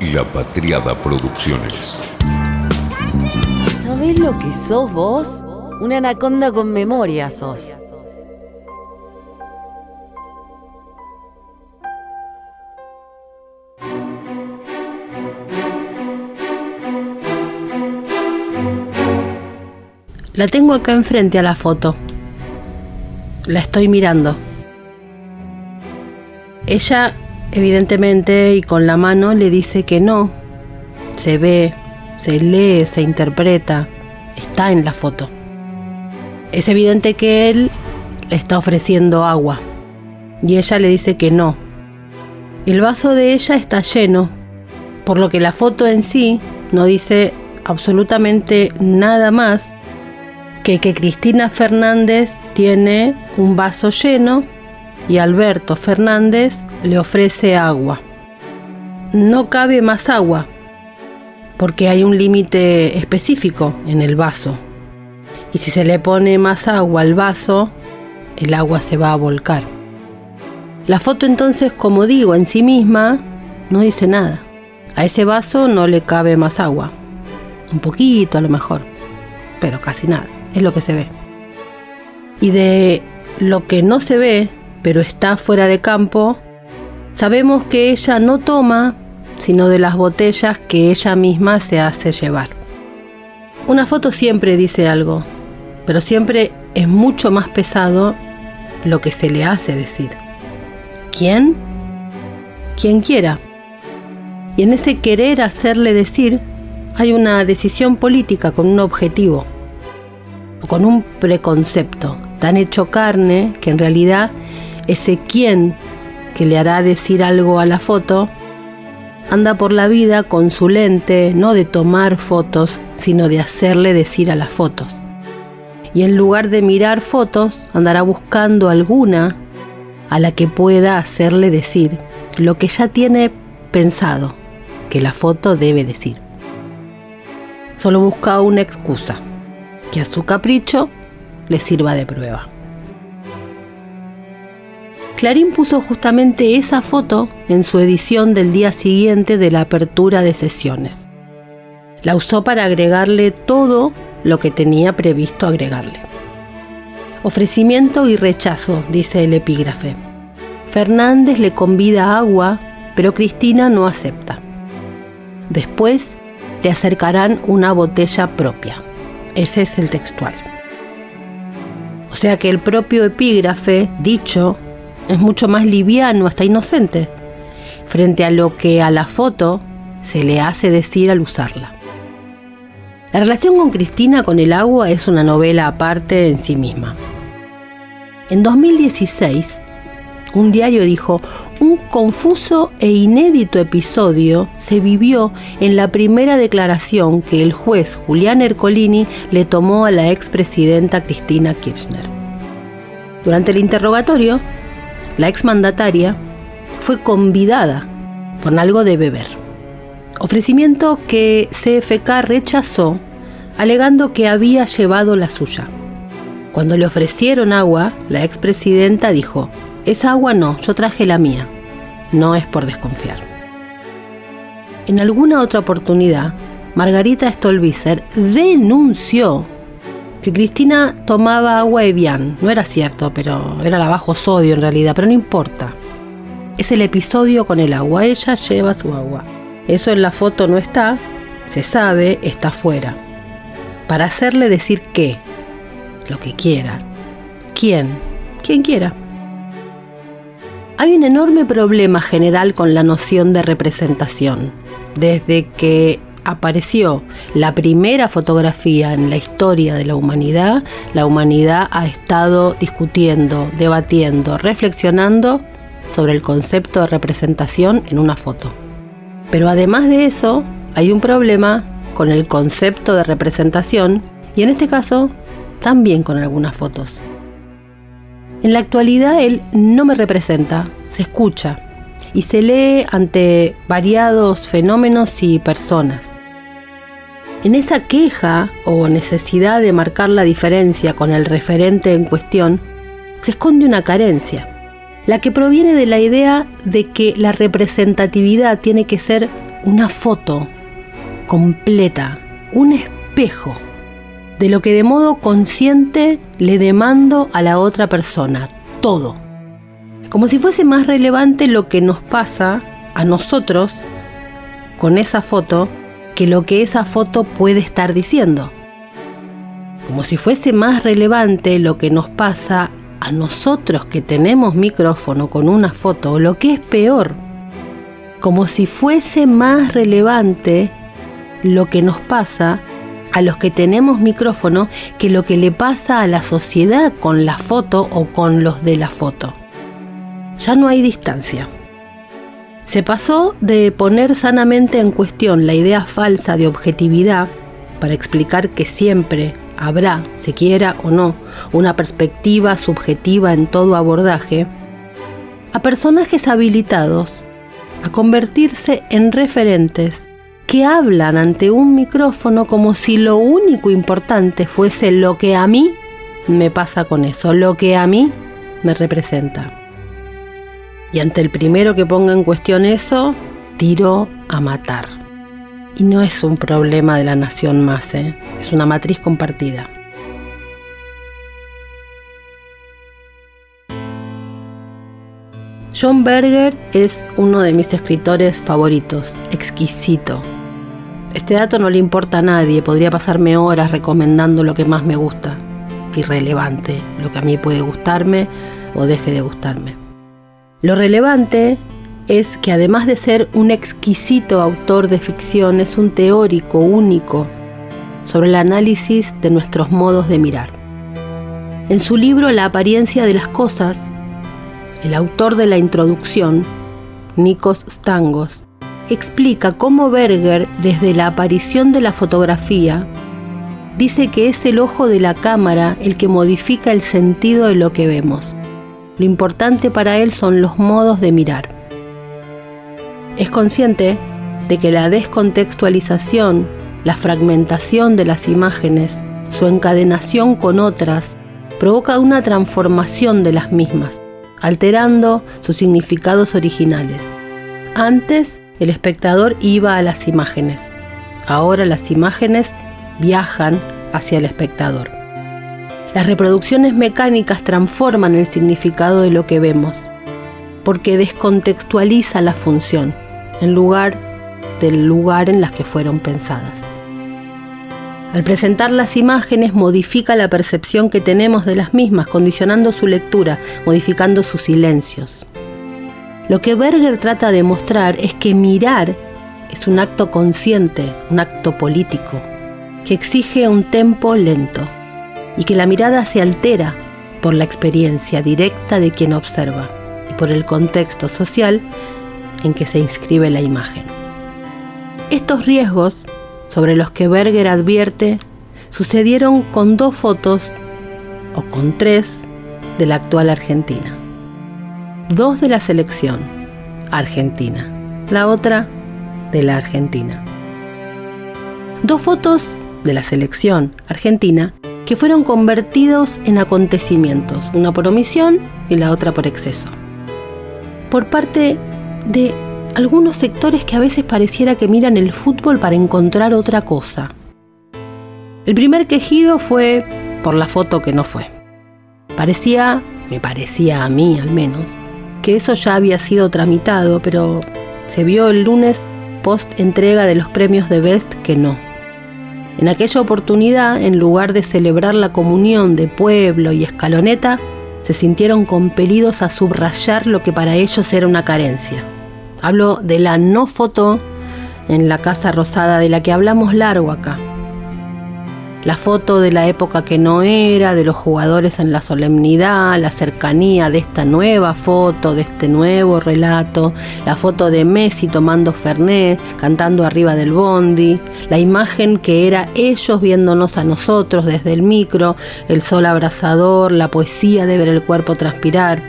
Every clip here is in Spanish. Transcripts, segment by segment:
La Patriada Producciones. ¿Sabés lo que sos vos? Una anaconda con memoria sos. La tengo acá enfrente a la foto. La estoy mirando. Ella, evidentemente, y con la mano le dice que no. Se ve, se lee, se interpreta. Está en la foto. Es evidente que él le está ofreciendo agua. Y ella le dice que no. El vaso de ella está lleno, por lo que la foto en sí no dice absolutamente nada más que, que Cristina Fernández tiene un vaso lleno y Alberto Fernández le ofrece agua. No cabe más agua, porque hay un límite específico en el vaso. Y si se le pone más agua al vaso, el agua se va a volcar. La foto entonces, como digo, en sí misma no dice nada. A ese vaso no le cabe más agua. Un poquito a lo mejor, pero casi nada es lo que se ve. Y de lo que no se ve, pero está fuera de campo, sabemos que ella no toma, sino de las botellas que ella misma se hace llevar. Una foto siempre dice algo, pero siempre es mucho más pesado lo que se le hace decir. ¿Quién? Quien quiera. Y en ese querer hacerle decir hay una decisión política con un objetivo con un preconcepto tan hecho carne que en realidad ese quien que le hará decir algo a la foto anda por la vida con su lente no de tomar fotos, sino de hacerle decir a las fotos. Y en lugar de mirar fotos, andará buscando alguna a la que pueda hacerle decir lo que ya tiene pensado que la foto debe decir. Solo busca una excusa que a su capricho le sirva de prueba. Clarín puso justamente esa foto en su edición del día siguiente de la apertura de sesiones. La usó para agregarle todo lo que tenía previsto agregarle. Ofrecimiento y rechazo, dice el epígrafe. Fernández le convida agua, pero Cristina no acepta. Después le acercarán una botella propia. Ese es el textual. O sea que el propio epígrafe, dicho, es mucho más liviano, hasta inocente, frente a lo que a la foto se le hace decir al usarla. La relación con Cristina con el agua es una novela aparte en sí misma. En 2016, un diario dijo, un confuso e inédito episodio se vivió en la primera declaración que el juez Julián Ercolini le tomó a la expresidenta Cristina Kirchner. Durante el interrogatorio, la exmandataria fue convidada con algo de beber. Ofrecimiento que CFK rechazó alegando que había llevado la suya. Cuando le ofrecieron agua, la expresidenta dijo, esa agua no, yo traje la mía. No es por desconfiar. En alguna otra oportunidad, Margarita Stolbizer denunció que Cristina tomaba agua Evian. No era cierto, pero era la bajo sodio en realidad, pero no importa. Es el episodio con el agua. Ella lleva su agua. Eso en la foto no está, se sabe, está fuera. Para hacerle decir qué, lo que quiera. ¿Quién? Quien quiera. Hay un enorme problema general con la noción de representación. Desde que apareció la primera fotografía en la historia de la humanidad, la humanidad ha estado discutiendo, debatiendo, reflexionando sobre el concepto de representación en una foto. Pero además de eso, hay un problema con el concepto de representación y en este caso también con algunas fotos. En la actualidad él no me representa, se escucha y se lee ante variados fenómenos y personas. En esa queja o necesidad de marcar la diferencia con el referente en cuestión, se esconde una carencia, la que proviene de la idea de que la representatividad tiene que ser una foto completa, un espejo de lo que de modo consciente le demando a la otra persona, todo. Como si fuese más relevante lo que nos pasa a nosotros con esa foto que lo que esa foto puede estar diciendo. Como si fuese más relevante lo que nos pasa a nosotros que tenemos micrófono con una foto, o lo que es peor, como si fuese más relevante lo que nos pasa a los que tenemos micrófono que lo que le pasa a la sociedad con la foto o con los de la foto. Ya no hay distancia. Se pasó de poner sanamente en cuestión la idea falsa de objetividad para explicar que siempre habrá, se quiera o no, una perspectiva subjetiva en todo abordaje, a personajes habilitados a convertirse en referentes que hablan ante un micrófono como si lo único importante fuese lo que a mí me pasa con eso, lo que a mí me representa. Y ante el primero que ponga en cuestión eso, tiro a matar. Y no es un problema de la nación más, ¿eh? es una matriz compartida. John Berger es uno de mis escritores favoritos, exquisito, este dato no le importa a nadie, podría pasarme horas recomendando lo que más me gusta. Irrelevante, lo que a mí puede gustarme o deje de gustarme. Lo relevante es que además de ser un exquisito autor de ficción, es un teórico único sobre el análisis de nuestros modos de mirar. En su libro La apariencia de las cosas, el autor de la introducción, Nikos Stangos, explica cómo Berger, desde la aparición de la fotografía, dice que es el ojo de la cámara el que modifica el sentido de lo que vemos. Lo importante para él son los modos de mirar. Es consciente de que la descontextualización, la fragmentación de las imágenes, su encadenación con otras, provoca una transformación de las mismas, alterando sus significados originales. Antes el espectador iba a las imágenes. Ahora las imágenes viajan hacia el espectador. Las reproducciones mecánicas transforman el significado de lo que vemos, porque descontextualiza la función, en lugar del lugar en las que fueron pensadas. Al presentar las imágenes modifica la percepción que tenemos de las mismas, condicionando su lectura, modificando sus silencios. Lo que Berger trata de mostrar es que mirar es un acto consciente, un acto político, que exige un tempo lento y que la mirada se altera por la experiencia directa de quien observa y por el contexto social en que se inscribe la imagen. Estos riesgos, sobre los que Berger advierte, sucedieron con dos fotos, o con tres, de la actual Argentina dos de la selección argentina, la otra de la Argentina. Dos fotos de la selección argentina que fueron convertidos en acontecimientos, una por omisión y la otra por exceso. Por parte de algunos sectores que a veces pareciera que miran el fútbol para encontrar otra cosa. El primer quejido fue por la foto que no fue. Parecía, me parecía a mí al menos, que eso ya había sido tramitado, pero se vio el lunes post entrega de los premios de Best que no. En aquella oportunidad, en lugar de celebrar la comunión de pueblo y escaloneta, se sintieron compelidos a subrayar lo que para ellos era una carencia. Hablo de la no foto en la Casa Rosada de la que hablamos largo acá la foto de la época que no era, de los jugadores en la solemnidad, la cercanía de esta nueva foto, de este nuevo relato, la foto de Messi tomando Fernet, cantando arriba del bondi, la imagen que era ellos viéndonos a nosotros desde el micro, el sol abrasador, la poesía de ver el cuerpo transpirar.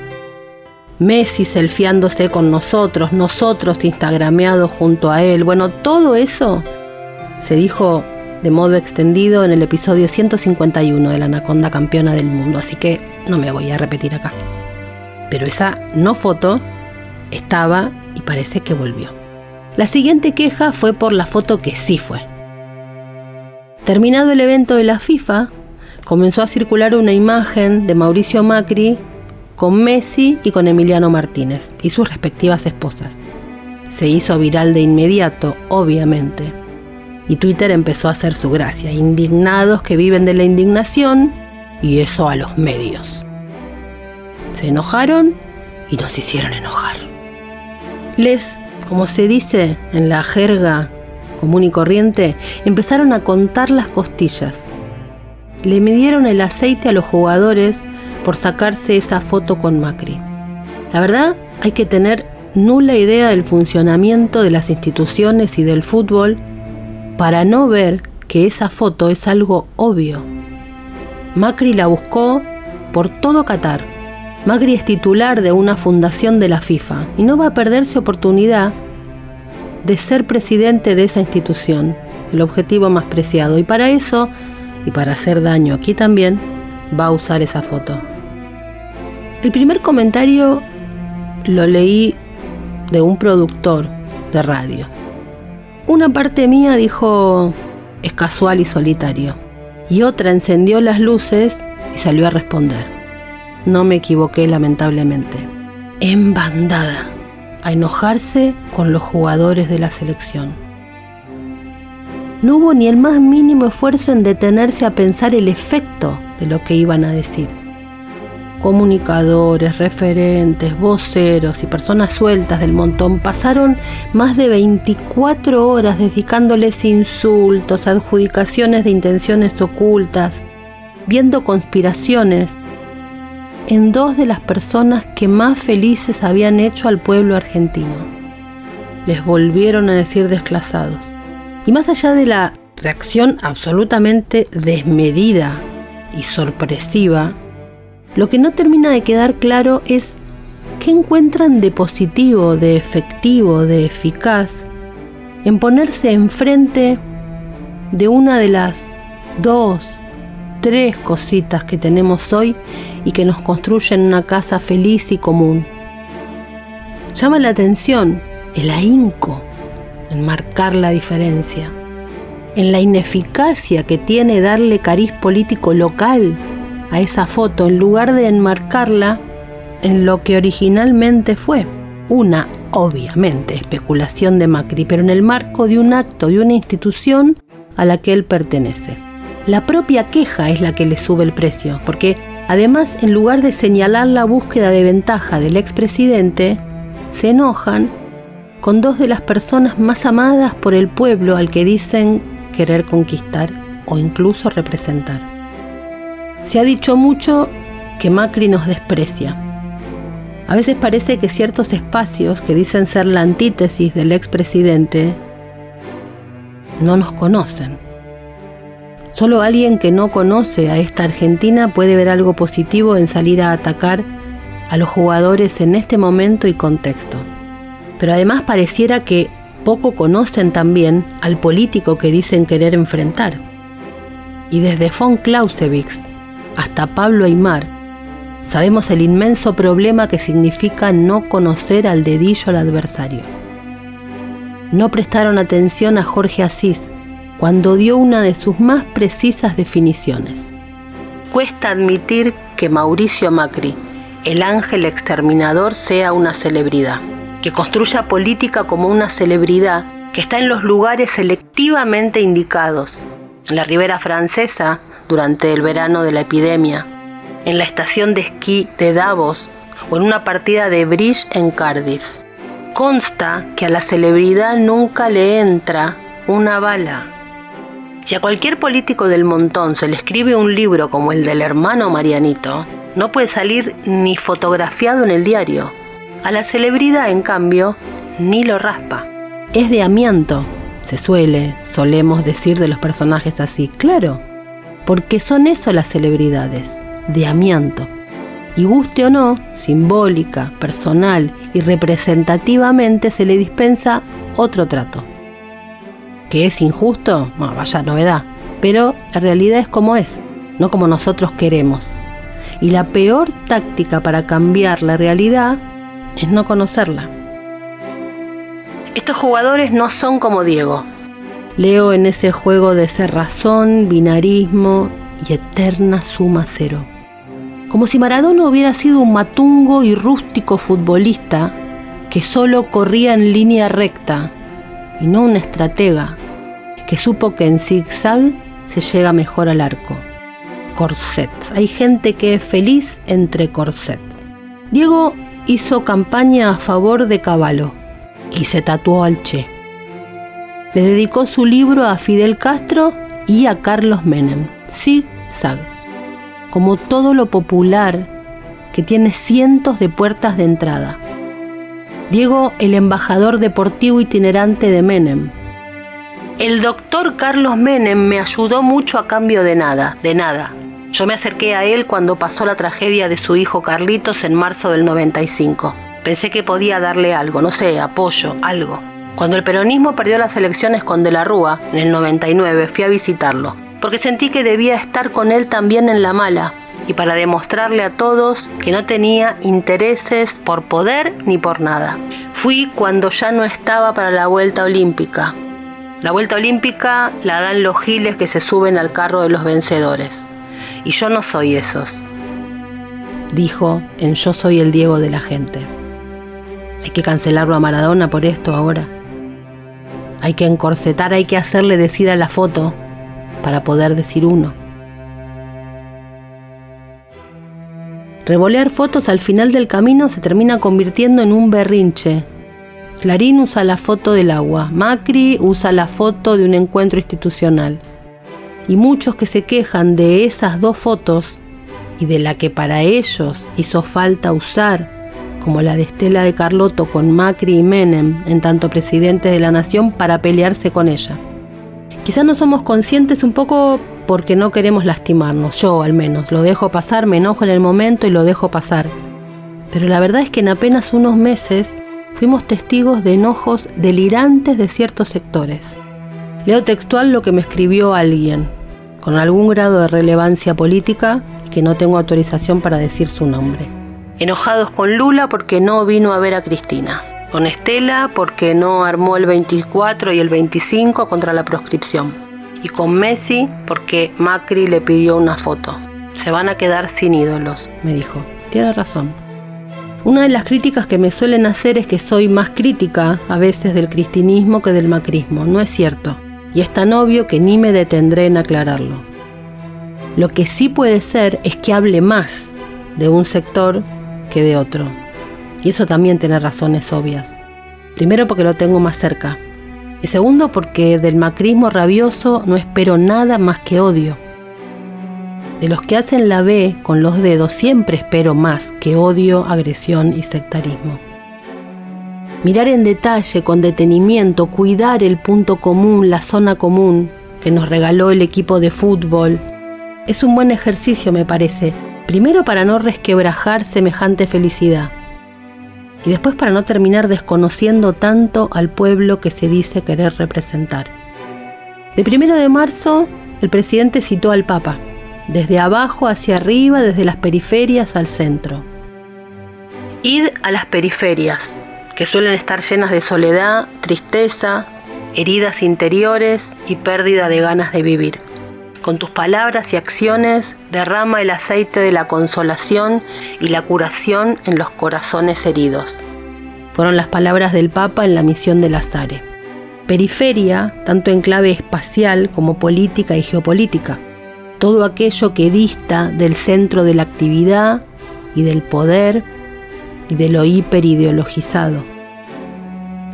Messi selfiándose con nosotros, nosotros instagrameados junto a él. Bueno, todo eso se dijo de modo extendido en el episodio 151 de la Anaconda Campeona del Mundo, así que no me voy a repetir acá. Pero esa no foto estaba y parece que volvió. La siguiente queja fue por la foto que sí fue. Terminado el evento de la FIFA, comenzó a circular una imagen de Mauricio Macri con Messi y con Emiliano Martínez y sus respectivas esposas. Se hizo viral de inmediato, obviamente. Y Twitter empezó a hacer su gracia, indignados que viven de la indignación y eso a los medios. Se enojaron y nos hicieron enojar. Les, como se dice en la jerga común y corriente, empezaron a contar las costillas. Le midieron el aceite a los jugadores por sacarse esa foto con Macri. La verdad, hay que tener nula idea del funcionamiento de las instituciones y del fútbol para no ver que esa foto es algo obvio. Macri la buscó por todo Qatar. Macri es titular de una fundación de la FIFA y no va a perderse oportunidad de ser presidente de esa institución, el objetivo más preciado. Y para eso, y para hacer daño aquí también, va a usar esa foto. El primer comentario lo leí de un productor de radio. Una parte mía dijo, es casual y solitario. Y otra encendió las luces y salió a responder. No me equivoqué lamentablemente. En bandada a enojarse con los jugadores de la selección. No hubo ni el más mínimo esfuerzo en detenerse a pensar el efecto de lo que iban a decir. Comunicadores, referentes, voceros y personas sueltas del montón pasaron más de 24 horas dedicándoles insultos, adjudicaciones de intenciones ocultas, viendo conspiraciones en dos de las personas que más felices habían hecho al pueblo argentino. Les volvieron a decir desclasados. Y más allá de la reacción absolutamente desmedida y sorpresiva, lo que no termina de quedar claro es qué encuentran de positivo, de efectivo, de eficaz en ponerse enfrente de una de las dos, tres cositas que tenemos hoy y que nos construyen una casa feliz y común. Llama la atención el ahínco en marcar la diferencia, en la ineficacia que tiene darle cariz político local a esa foto en lugar de enmarcarla en lo que originalmente fue, una, obviamente, especulación de Macri, pero en el marco de un acto de una institución a la que él pertenece. La propia queja es la que le sube el precio, porque además en lugar de señalar la búsqueda de ventaja del expresidente, se enojan con dos de las personas más amadas por el pueblo al que dicen querer conquistar o incluso representar. Se ha dicho mucho que Macri nos desprecia. A veces parece que ciertos espacios que dicen ser la antítesis del expresidente no nos conocen. Solo alguien que no conoce a esta Argentina puede ver algo positivo en salir a atacar a los jugadores en este momento y contexto pero además pareciera que poco conocen también al político que dicen querer enfrentar. Y desde von Clausewitz hasta Pablo Aymar, sabemos el inmenso problema que significa no conocer al dedillo al adversario. No prestaron atención a Jorge Asís cuando dio una de sus más precisas definiciones. Cuesta admitir que Mauricio Macri, el ángel exterminador, sea una celebridad que construya política como una celebridad que está en los lugares selectivamente indicados, en la ribera francesa durante el verano de la epidemia, en la estación de esquí de Davos o en una partida de bridge en Cardiff. Consta que a la celebridad nunca le entra una bala. Si a cualquier político del montón se le escribe un libro como el del hermano Marianito, no puede salir ni fotografiado en el diario. A la celebridad, en cambio, ni lo raspa. Es de amianto, se suele, solemos decir de los personajes así, claro, porque son eso las celebridades, de amianto. Y guste o no, simbólica, personal y representativamente se le dispensa otro trato. ¿Que es injusto? vaya novedad. Pero la realidad es como es, no como nosotros queremos. Y la peor táctica para cambiar la realidad es no conocerla. Estos jugadores no son como Diego. Leo en ese juego de cerrazón, binarismo y eterna suma cero. Como si Maradona hubiera sido un matungo y rústico futbolista que solo corría en línea recta y no un estratega que supo que en zigzag se llega mejor al arco. Corset. Hay gente que es feliz entre corset. Diego hizo campaña a favor de Caballo y se tatuó al Che. Le dedicó su libro a Fidel Castro y a Carlos Menem. Zig-zag. Como todo lo popular que tiene cientos de puertas de entrada. Diego, el embajador deportivo itinerante de Menem. El doctor Carlos Menem me ayudó mucho a cambio de nada, de nada. Yo me acerqué a él cuando pasó la tragedia de su hijo Carlitos en marzo del 95. Pensé que podía darle algo, no sé, apoyo, algo. Cuando el peronismo perdió las elecciones con De la Rúa, en el 99, fui a visitarlo, porque sentí que debía estar con él también en la mala, y para demostrarle a todos que no tenía intereses por poder ni por nada. Fui cuando ya no estaba para la vuelta olímpica. La vuelta olímpica la dan los giles que se suben al carro de los vencedores. Y yo no soy esos. Dijo en Yo soy el Diego de la gente. Hay que cancelarlo a Maradona por esto ahora. Hay que encorsetar, hay que hacerle decir a la foto para poder decir uno. Revolear fotos al final del camino se termina convirtiendo en un berrinche. Clarín usa la foto del agua, Macri usa la foto de un encuentro institucional. Y muchos que se quejan de esas dos fotos y de la que para ellos hizo falta usar, como la de Estela de Carlotto con Macri y Menem, en tanto presidentes de la nación, para pelearse con ella. Quizás no somos conscientes un poco porque no queremos lastimarnos, yo al menos. Lo dejo pasar, me enojo en el momento y lo dejo pasar. Pero la verdad es que en apenas unos meses fuimos testigos de enojos delirantes de ciertos sectores. Leo textual lo que me escribió alguien, con algún grado de relevancia política que no tengo autorización para decir su nombre. Enojados con Lula porque no vino a ver a Cristina. Con Estela porque no armó el 24 y el 25 contra la proscripción y con Messi porque Macri le pidió una foto. Se van a quedar sin ídolos, me dijo. Tiene razón. Una de las críticas que me suelen hacer es que soy más crítica a veces del cristinismo que del macrismo. No es cierto. Y es tan obvio que ni me detendré en aclararlo. Lo que sí puede ser es que hable más de un sector que de otro. Y eso también tiene razones obvias. Primero porque lo tengo más cerca, y segundo, porque del macrismo rabioso no espero nada más que odio. De los que hacen la B con los dedos siempre espero más que odio, agresión y sectarismo. Mirar en detalle, con detenimiento, cuidar el punto común, la zona común que nos regaló el equipo de fútbol, es un buen ejercicio me parece, primero para no resquebrajar semejante felicidad y después para no terminar desconociendo tanto al pueblo que se dice querer representar. El primero de marzo, el presidente citó al Papa, desde abajo hacia arriba, desde las periferias al centro. Id a las periferias, que suelen estar llenas de soledad, tristeza, heridas interiores y pérdida de ganas de vivir. Con tus palabras y acciones derrama el aceite de la consolación y la curación en los corazones heridos. Fueron las palabras del Papa en la misión de Lazare. Periferia, tanto en clave espacial como política y geopolítica. Todo aquello que dista del centro de la actividad y del poder y de lo hiperideologizado.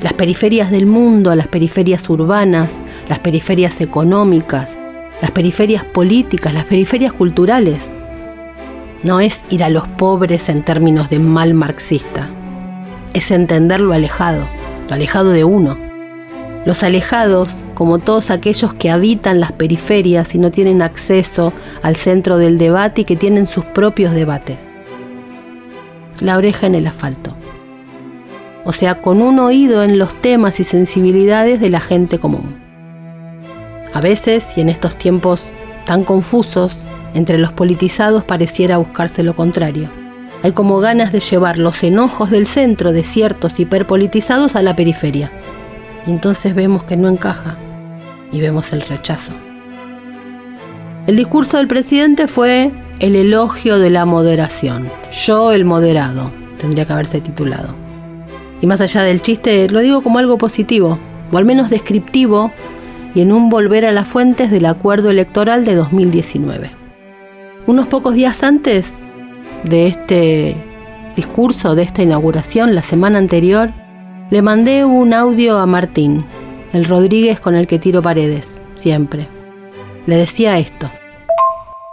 Las periferias del mundo, las periferias urbanas, las periferias económicas, las periferias políticas, las periferias culturales. No es ir a los pobres en términos de mal marxista, es entender lo alejado, lo alejado de uno. Los alejados, como todos aquellos que habitan las periferias y no tienen acceso al centro del debate y que tienen sus propios debates. La oreja en el asfalto. O sea, con un oído en los temas y sensibilidades de la gente común. A veces, y en estos tiempos tan confusos, entre los politizados pareciera buscarse lo contrario. Hay como ganas de llevar los enojos del centro de ciertos hiperpolitizados a la periferia. Y entonces vemos que no encaja y vemos el rechazo. El discurso del presidente fue el elogio de la moderación. Yo el moderado, tendría que haberse titulado. Y más allá del chiste, lo digo como algo positivo, o al menos descriptivo, y en un volver a las fuentes del acuerdo electoral de 2019. Unos pocos días antes de este discurso, de esta inauguración, la semana anterior, le mandé un audio a Martín, el Rodríguez con el que tiro paredes, siempre. Le decía esto.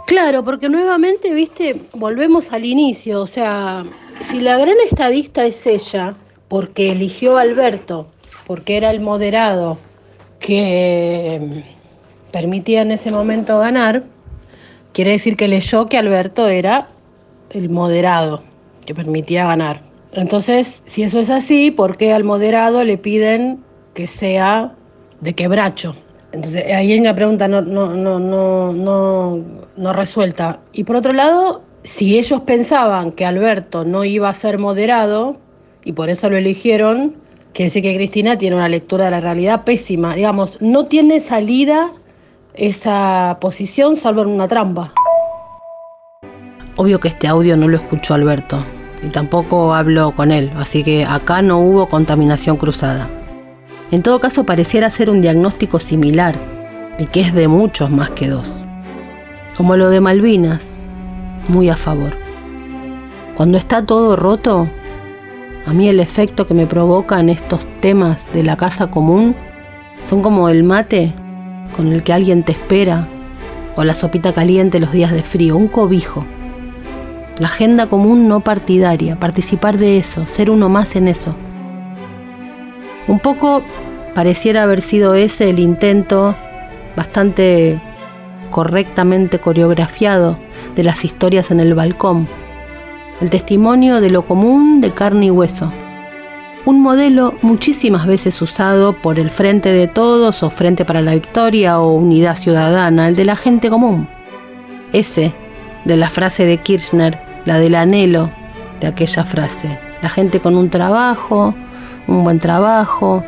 Claro, porque nuevamente, viste, volvemos al inicio, o sea, si la gran estadista es ella, porque eligió a Alberto, porque era el moderado que mm, permitía en ese momento ganar, quiere decir que leyó que Alberto era el moderado que permitía ganar. Entonces, si eso es así, ¿por qué al moderado le piden que sea de quebracho? Entonces, ahí hay una pregunta no, no, no, no, no, no resuelta. Y por otro lado, si ellos pensaban que Alberto no iba a ser moderado, y por eso lo eligieron, quiere decir que Cristina tiene una lectura de la realidad pésima. Digamos, no tiene salida esa posición salvo en una trampa. Obvio que este audio no lo escuchó Alberto y tampoco habló con él, así que acá no hubo contaminación cruzada. En todo caso pareciera ser un diagnóstico similar y que es de muchos más que dos. Como lo de Malvinas, muy a favor. Cuando está todo roto, a mí el efecto que me provocan estos temas de la casa común son como el mate con el que alguien te espera o la sopita caliente los días de frío, un cobijo. La agenda común no partidaria, participar de eso, ser uno más en eso. Un poco pareciera haber sido ese el intento bastante correctamente coreografiado de las historias en el balcón, el testimonio de lo común de carne y hueso, un modelo muchísimas veces usado por el Frente de Todos o Frente para la Victoria o Unidad Ciudadana, el de la gente común. Ese, de la frase de Kirchner, la del anhelo de aquella frase. La gente con un trabajo, un buen trabajo,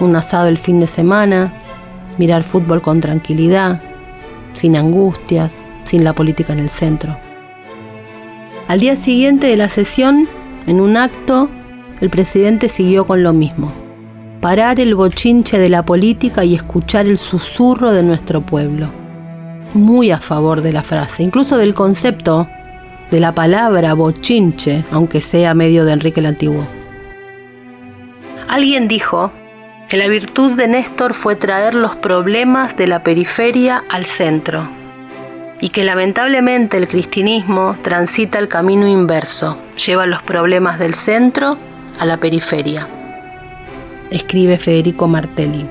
un asado el fin de semana, mirar fútbol con tranquilidad, sin angustias, sin la política en el centro. Al día siguiente de la sesión, en un acto, el presidente siguió con lo mismo. Parar el bochinche de la política y escuchar el susurro de nuestro pueblo. Muy a favor de la frase, incluso del concepto de la palabra bochinche, aunque sea medio de Enrique el Antiguo. Alguien dijo que la virtud de Néstor fue traer los problemas de la periferia al centro y que lamentablemente el cristianismo transita el camino inverso, lleva los problemas del centro a la periferia. Escribe Federico Martelli.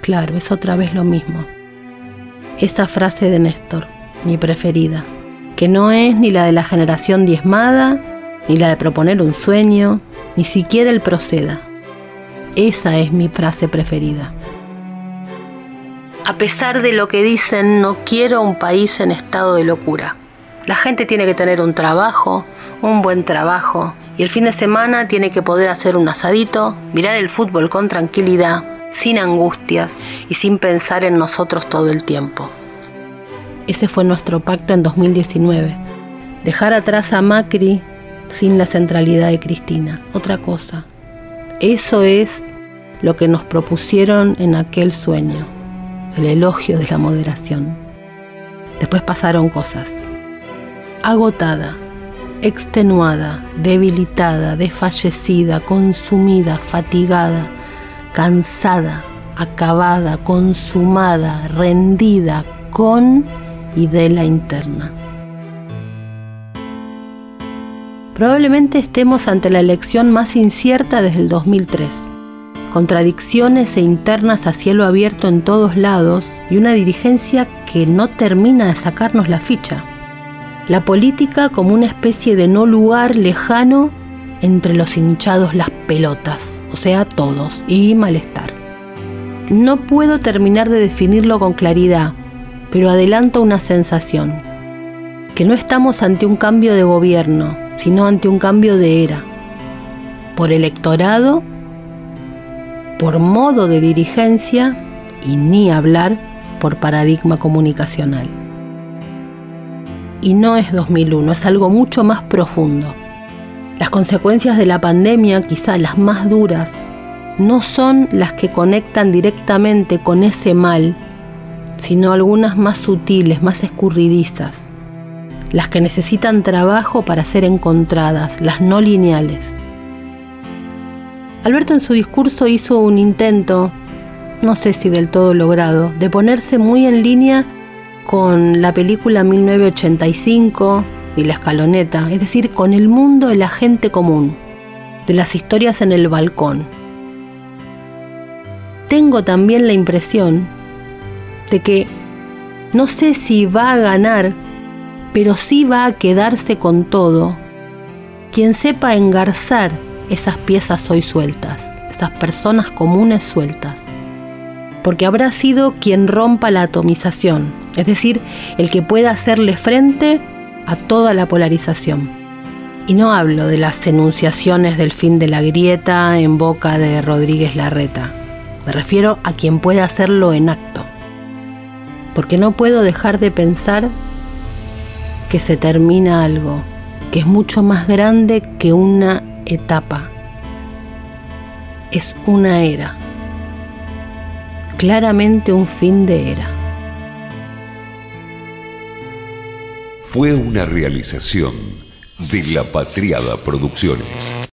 Claro, es otra vez lo mismo. Esa frase de Néstor, mi preferida, que no es ni la de la generación diezmada, ni la de proponer un sueño, ni siquiera el proceda. Esa es mi frase preferida. A pesar de lo que dicen, no quiero un país en estado de locura. La gente tiene que tener un trabajo, un buen trabajo, y el fin de semana tiene que poder hacer un asadito, mirar el fútbol con tranquilidad, sin angustias y sin pensar en nosotros todo el tiempo. Ese fue nuestro pacto en 2019. Dejar atrás a Macri sin la centralidad de Cristina. Otra cosa. Eso es lo que nos propusieron en aquel sueño. El elogio de la moderación. Después pasaron cosas. Agotada, extenuada, debilitada, desfallecida, consumida, fatigada, cansada, acabada, consumada, rendida con y de la interna. Probablemente estemos ante la elección más incierta desde el 2003. Contradicciones e internas a cielo abierto en todos lados y una dirigencia que no termina de sacarnos la ficha la política como una especie de no lugar lejano entre los hinchados las pelotas, o sea, todos, y malestar. No puedo terminar de definirlo con claridad, pero adelanto una sensación, que no estamos ante un cambio de gobierno, sino ante un cambio de era, por electorado por modo de dirigencia y ni hablar por paradigma comunicacional. Y no es 2001, es algo mucho más profundo. Las consecuencias de la pandemia, quizá las más duras, no son las que conectan directamente con ese mal, sino algunas más sutiles, más escurridizas, las que necesitan trabajo para ser encontradas, las no lineales. Alberto en su discurso hizo un intento, no sé si del todo logrado, de ponerse muy en línea con la película 1985 y la escaloneta, es decir, con el mundo de la gente común, de las historias en el balcón. Tengo también la impresión de que no sé si va a ganar, pero sí va a quedarse con todo quien sepa engarzar esas piezas hoy sueltas, esas personas comunes sueltas. Porque habrá sido quien rompa la atomización, es decir, el que pueda hacerle frente a toda la polarización. Y no hablo de las enunciaciones del fin de la grieta en boca de Rodríguez Larreta. Me refiero a quien pueda hacerlo en acto. Porque no puedo dejar de pensar que se termina algo, que es mucho más grande que una etapa. Es una era. Claramente un fin de era. Fue una realización de La Patriada Producciones.